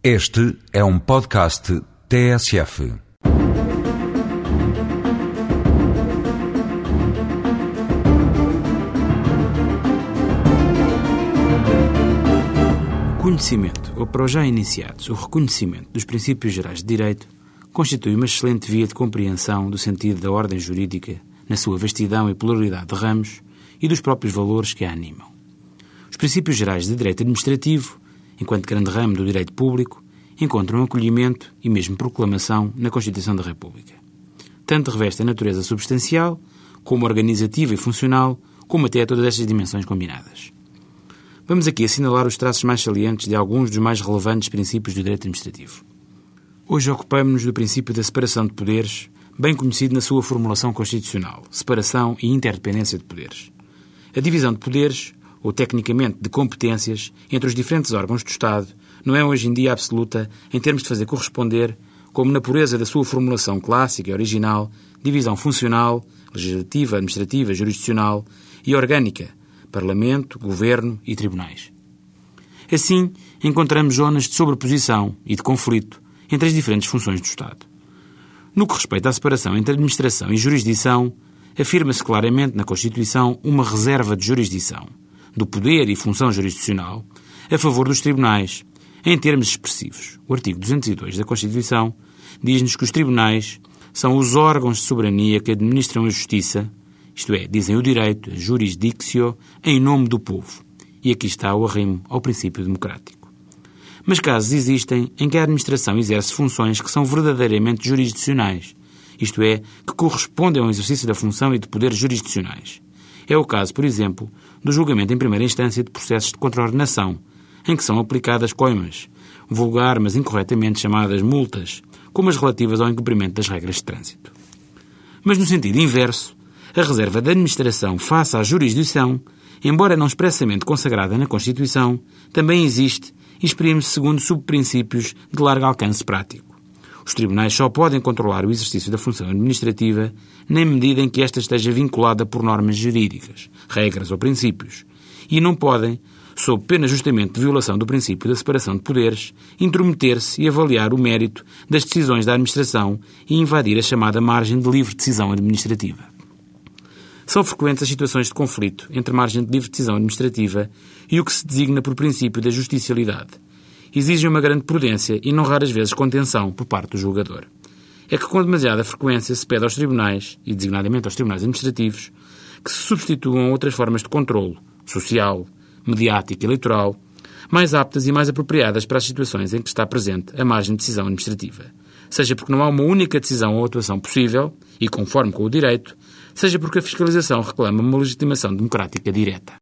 Este é um podcast TSF. Conhecimento, ou para os já iniciados, o reconhecimento dos princípios gerais de direito constitui uma excelente via de compreensão do sentido da ordem jurídica na sua vastidão e pluralidade de ramos e dos próprios valores que a animam. Os princípios gerais de direito administrativo enquanto grande ramo do direito público, encontram acolhimento e mesmo proclamação na Constituição da República. Tanto reveste a natureza substancial, como organizativa e funcional, como até a todas estas dimensões combinadas. Vamos aqui assinalar os traços mais salientes de alguns dos mais relevantes princípios do direito administrativo. Hoje ocupamos-nos do princípio da separação de poderes, bem conhecido na sua formulação constitucional, separação e interdependência de poderes. A divisão de poderes ou tecnicamente de competências entre os diferentes órgãos do Estado, não é hoje em dia absoluta em termos de fazer corresponder, como na pureza da sua formulação clássica e original, divisão funcional, legislativa, administrativa, jurisdicional e orgânica, Parlamento, Governo e Tribunais. Assim, encontramos zonas de sobreposição e de conflito entre as diferentes funções do Estado. No que respeita à separação entre administração e jurisdição, afirma-se claramente na Constituição uma reserva de jurisdição, do poder e função jurisdicional a favor dos tribunais, em termos expressivos. O artigo 202 da Constituição diz-nos que os tribunais são os órgãos de soberania que administram a justiça, isto é, dizem o direito, a jurisdictio, em nome do povo. E aqui está o arrimo ao princípio democrático. Mas casos existem em que a administração exerce funções que são verdadeiramente jurisdicionais, isto é, que correspondem ao exercício da função e de poderes jurisdicionais. É o caso, por exemplo, do julgamento em primeira instância de processos de contraordenação, em que são aplicadas coimas, vulgar, mas incorretamente chamadas multas, como as relativas ao incumprimento das regras de trânsito. Mas no sentido inverso, a reserva da administração face à jurisdição, embora não expressamente consagrada na Constituição, também existe e exprime-se segundo subprincípios de largo alcance prático. Os tribunais só podem controlar o exercício da função administrativa na medida em que esta esteja vinculada por normas jurídicas, regras ou princípios, e não podem, sob pena justamente de violação do princípio da separação de poderes, intrometer-se e avaliar o mérito das decisões da administração e invadir a chamada margem de livre decisão administrativa. São frequentes as situações de conflito entre margem de livre decisão administrativa e o que se designa por princípio da justicialidade, exigem uma grande prudência e não raras vezes contenção por parte do julgador. É que com demasiada frequência se pede aos tribunais, e designadamente aos tribunais administrativos, que se substituam outras formas de controlo, social, mediático e eleitoral, mais aptas e mais apropriadas para as situações em que está presente a margem de decisão administrativa. Seja porque não há uma única decisão ou atuação possível, e conforme com o direito, seja porque a fiscalização reclama uma legitimação democrática direta.